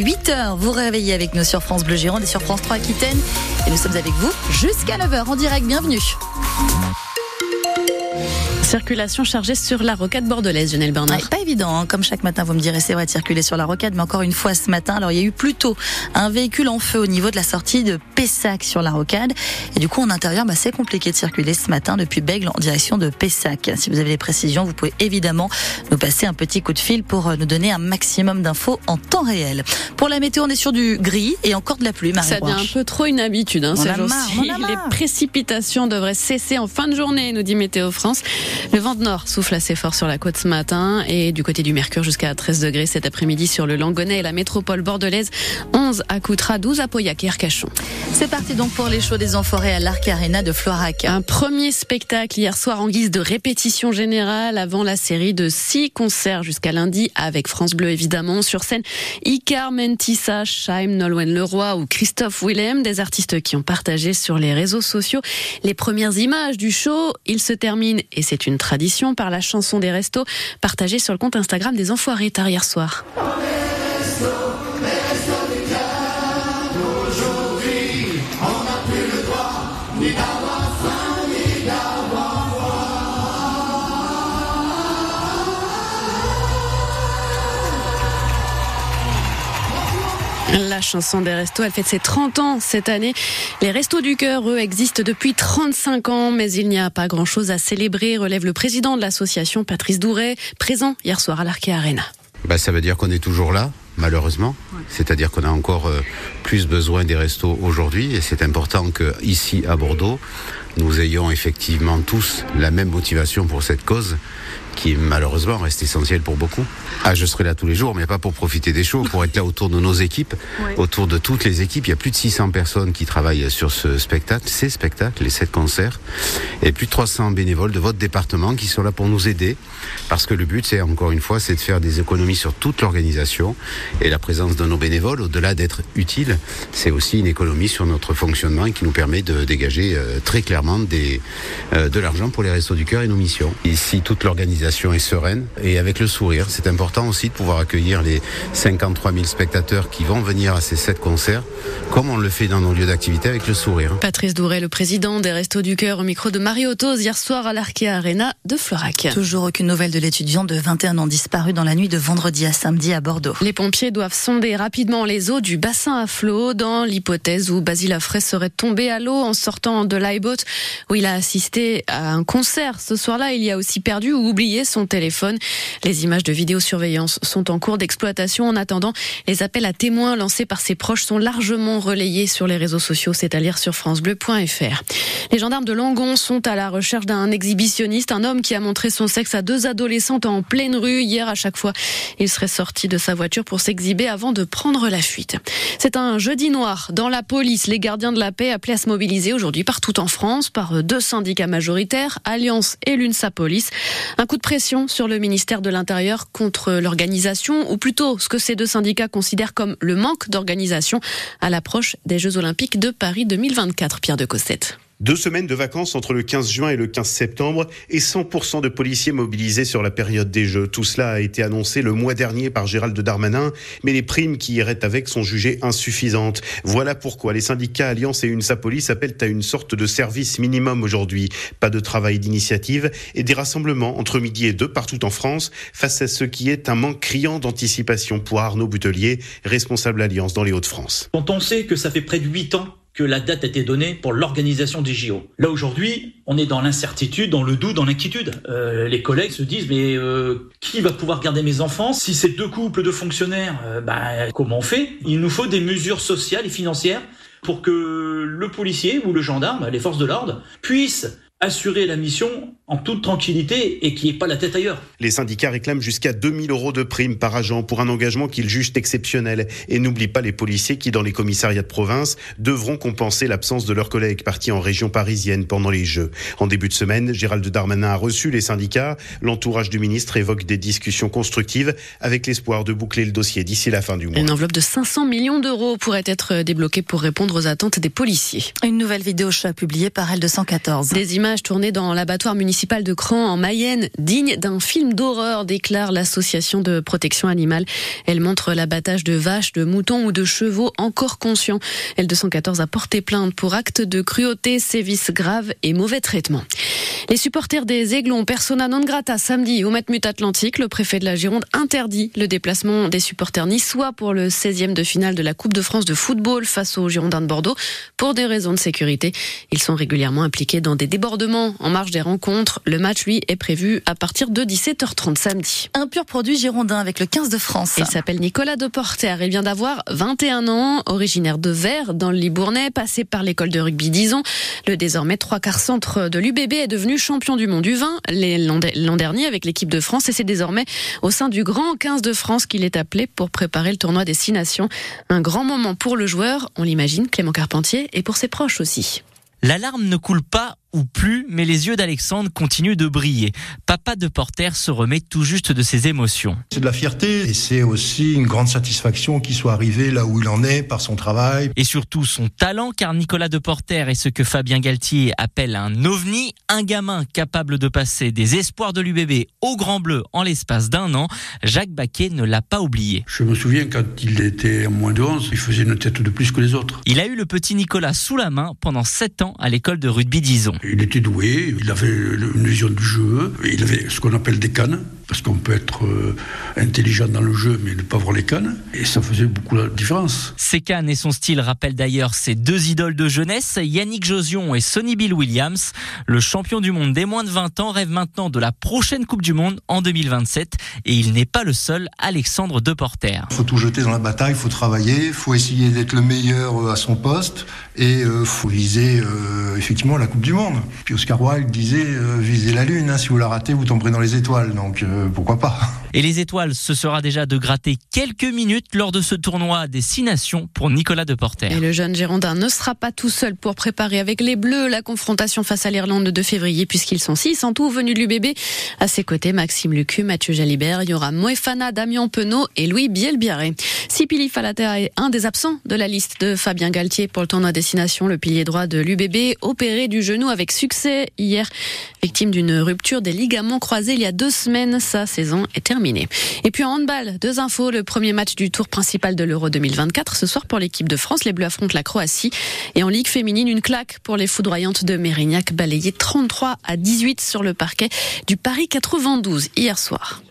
8h, vous réveillez avec nous sur France Bleu Gironde et sur France 3 Aquitaine. Et nous sommes avec vous jusqu'à 9h en direct. Bienvenue. Circulation chargée sur la rocade bordelaise, Lionel Bernard. pas évident, hein. comme chaque matin, vous me direz, c'est vrai de circuler sur la rocade, mais encore une fois ce matin, alors il y a eu plutôt un véhicule en feu au niveau de la sortie de Pessac sur la rocade. Et du coup, en intérieur, bah, c'est compliqué de circuler ce matin depuis Bègle en direction de Pessac. Si vous avez des précisions, vous pouvez évidemment nous passer un petit coup de fil pour euh, nous donner un maximum d'infos en temps réel. Pour la météo, on est sur du gris et encore de la pluie, Marie Ça devient un peu trop une habitude, hein, ces jours-ci. Les précipitations devraient cesser en fin de journée, nous dit Météo France. Le vent de nord souffle assez fort sur la côte ce matin et du côté du Mercure jusqu'à 13 degrés cet après-midi sur le Langonnet et la métropole bordelaise. 11 à Coutras, 12 à Pauillac et Arcachon. C'est parti donc pour les shows des Enforés à l'Arc Arena de Florac. Un premier spectacle hier soir en guise de répétition générale avant la série de six concerts jusqu'à lundi avec France Bleu évidemment. Sur scène, Icar Mentissa, Chaim, Nolwenn Leroy ou Christophe Willem, des artistes qui ont partagé sur les réseaux sociaux les premières images du show. Il se termine, et c'est une tradition, par la chanson des restos partagée sur le compte Instagram des Enfoirés tard hier soir. La chanson des restos, elle fête ses 30 ans cette année. Les restos du cœur, eux, existent depuis 35 ans, mais il n'y a pas grand-chose à célébrer, relève le président de l'association, Patrice Douret, présent hier soir à l'Arkea Arena. Bah, ça veut dire qu'on est toujours là, malheureusement. C'est-à-dire qu'on a encore euh, plus besoin des restos aujourd'hui et c'est important que ici à Bordeaux, nous ayons effectivement tous la même motivation pour cette cause qui malheureusement reste essentielle pour beaucoup. Ah, je serai là tous les jours, mais pas pour profiter des shows, pour être là autour de nos équipes, autour de toutes les équipes. Il y a plus de 600 personnes qui travaillent sur ce spectacle, ces spectacles, les sept concerts, et plus de 300 bénévoles de votre département qui sont là pour nous aider, parce que le but, c'est encore une fois, c'est de faire des économies sur toute l'organisation, et la présence de nos bénévoles, au-delà d'être utile, c'est aussi une économie sur notre fonctionnement et qui nous permet de dégager euh, très clairement des, euh, de l'argent pour les restos du cœur et nos missions. Ici, toute l'organisation est sereine et avec le sourire. C'est important aussi de pouvoir accueillir les 53 000 spectateurs qui vont venir à ces sept concerts, comme on le fait dans nos lieux d'activité avec le sourire. Patrice Douret, le président des Restos du Cœur, au micro de Marie Autos hier soir à l'Arkea Arena de Florac. Toujours aucune nouvelle de l'étudiant de 21 ans disparu dans la nuit de vendredi à samedi à Bordeaux. Les pompiers doivent sonder rapidement les eaux du bassin à flot dans l'hypothèse où Basile Affray serait tombé à l'eau en sortant de l'iBoat où il a assisté à un concert. Ce soir-là, il y a aussi perdu ou oublié son téléphone. Les images de vidéosurveillance sont en cours d'exploitation. En attendant, les appels à témoins lancés par ses proches sont largement relayés sur les réseaux sociaux, c'est à dire sur francebleu.fr. Les gendarmes de Langon sont à la recherche d'un exhibitionniste, un homme qui a montré son sexe à deux adolescentes en pleine rue hier à chaque fois. Il serait sorti de sa voiture pour s'exhiber avant de prendre la fuite. C'est un jeudi noir dans la police. Les gardiens de la paix appelés à se mobiliser aujourd'hui partout en France par deux syndicats majoritaires, Alliance et l'UNSA Police. Un coup de pression sur le ministère de l'Intérieur contre l'organisation, ou plutôt ce que ces deux syndicats considèrent comme le manque d'organisation à l'approche des Jeux Olympiques de Paris 2024. Pierre de Cossette. Deux semaines de vacances entre le 15 juin et le 15 septembre et 100% de policiers mobilisés sur la période des Jeux. Tout cela a été annoncé le mois dernier par Gérald Darmanin, mais les primes qui iraient avec sont jugées insuffisantes. Voilà pourquoi les syndicats Alliance et UNSA Police appellent à une sorte de service minimum aujourd'hui. Pas de travail d'initiative et des rassemblements entre midi et deux partout en France face à ce qui est un manque criant d'anticipation pour Arnaud Butelier, responsable Alliance dans les Hauts-de-France. Quand on sait que ça fait près de 8 ans que la date a été donnée pour l'organisation des JO. Là aujourd'hui, on est dans l'incertitude, dans le doute, dans l'inquiétude. Euh, les collègues se disent mais euh, qui va pouvoir garder mes enfants? Si c'est deux couples de fonctionnaires euh, bah, Comment on fait? Il nous faut des mesures sociales et financières pour que le policier ou le gendarme, les forces de l'ordre, puissent assurer la mission en toute tranquillité et qui n'y ait pas la tête ailleurs. Les syndicats réclament jusqu'à 2000 euros de prime par agent pour un engagement qu'ils jugent exceptionnel. Et n'oublie pas les policiers qui, dans les commissariats de province, devront compenser l'absence de leurs collègues partis en région parisienne pendant les Jeux. En début de semaine, Gérald Darmanin a reçu les syndicats. L'entourage du ministre évoque des discussions constructives avec l'espoir de boucler le dossier d'ici la fin du mois. Une enveloppe de 500 millions d'euros pourrait être débloquée pour répondre aux attentes des policiers. Une nouvelle vidéo chat publiée par L214. Des images tournées dans l'abattoir municipal de Cran en Mayenne, dignes d'un film d'horreur, déclare l'association de protection animale. Elle montre l'abattage de vaches, de moutons ou de chevaux encore conscients. L214 a porté plainte pour actes de cruauté, sévices graves et mauvais traitement. Les supporters des Aiglons, persona non grata, samedi au Matmut Atlantique, le préfet de la Gironde interdit le déplacement des supporters niçois pour le 16e de finale de la Coupe de France de football face aux Girondins de Bordeaux pour des raisons de sécurité. Ils sont régulièrement impliqués dans des débordements en marge des rencontres. Le match, lui, est prévu à partir de 17h30 samedi. Un pur produit girondin avec le 15 de France. Il s'appelle Nicolas Deporter. Il vient d'avoir 21 ans, originaire de Vers, dans le Libournais, passé par l'école de rugby d'Ison. Le désormais trois quarts centre de l'UBB est devenu champion du monde du vin l'an dernier avec l'équipe de France et c'est désormais au sein du grand 15 de France qu'il est appelé pour préparer le tournoi des Six Nations. Un grand moment pour le joueur, on l'imagine, Clément Carpentier, et pour ses proches aussi. L'alarme ne coule pas ou plus, mais les yeux d'Alexandre continuent de briller. Papa de Porter se remet tout juste de ses émotions. C'est de la fierté et c'est aussi une grande satisfaction qu'il soit arrivé là où il en est par son travail. Et surtout son talent, car Nicolas de Porter est ce que Fabien Galtier appelle un ovni, un gamin capable de passer des espoirs de l'UBB au Grand Bleu en l'espace d'un an. Jacques Baquet ne l'a pas oublié. Je me souviens quand il était en moins de 11, il faisait une tête de plus que les autres. Il a eu le petit Nicolas sous la main pendant 7 ans à l'école de rugby d'Ison. Il était doué, il avait une vision du jeu, il avait ce qu'on appelle des cannes, parce qu'on peut être euh, intelligent dans le jeu mais ne pas voir les cannes, et ça faisait beaucoup la différence. Ses cannes et son style rappellent d'ailleurs ses deux idoles de jeunesse, Yannick Josion et Sonny Bill Williams. Le champion du monde des moins de 20 ans rêve maintenant de la prochaine Coupe du Monde en 2027, et il n'est pas le seul, Alexandre Deporter. Il faut tout jeter dans la bataille, il faut travailler, il faut essayer d'être le meilleur euh, à son poste, et il euh, faut viser effectivement la Coupe du Monde. Puis Oscar Wilde disait euh, visez la lune, hein, si vous la ratez, vous tomberez dans les étoiles. Donc euh, pourquoi pas? Et les étoiles, ce sera déjà de gratter quelques minutes lors de ce tournoi des six nations pour Nicolas Deporter. Et le jeune Girondin ne sera pas tout seul pour préparer avec les Bleus la confrontation face à l'Irlande de février, puisqu'ils sont six en tout venus de l'UBB. À ses côtés, Maxime Lucu, Mathieu Jalibert, il y Moefana, Damien Penaud et Louis Bielbiaré. Sipili Falater est un des absents de la liste de Fabien Galtier pour le tournoi destination, le pilier droit de l'UBB, opéré du genou avec succès hier. Victime d'une rupture des ligaments croisés il y a deux semaines, sa saison est terminée. Et puis en handball, deux infos. Le premier match du tour principal de l'Euro 2024 ce soir pour l'équipe de France. Les Bleus affrontent la Croatie. Et en Ligue féminine, une claque pour les foudroyantes de Mérignac, balayées 33 à 18 sur le parquet du Paris 92 hier soir.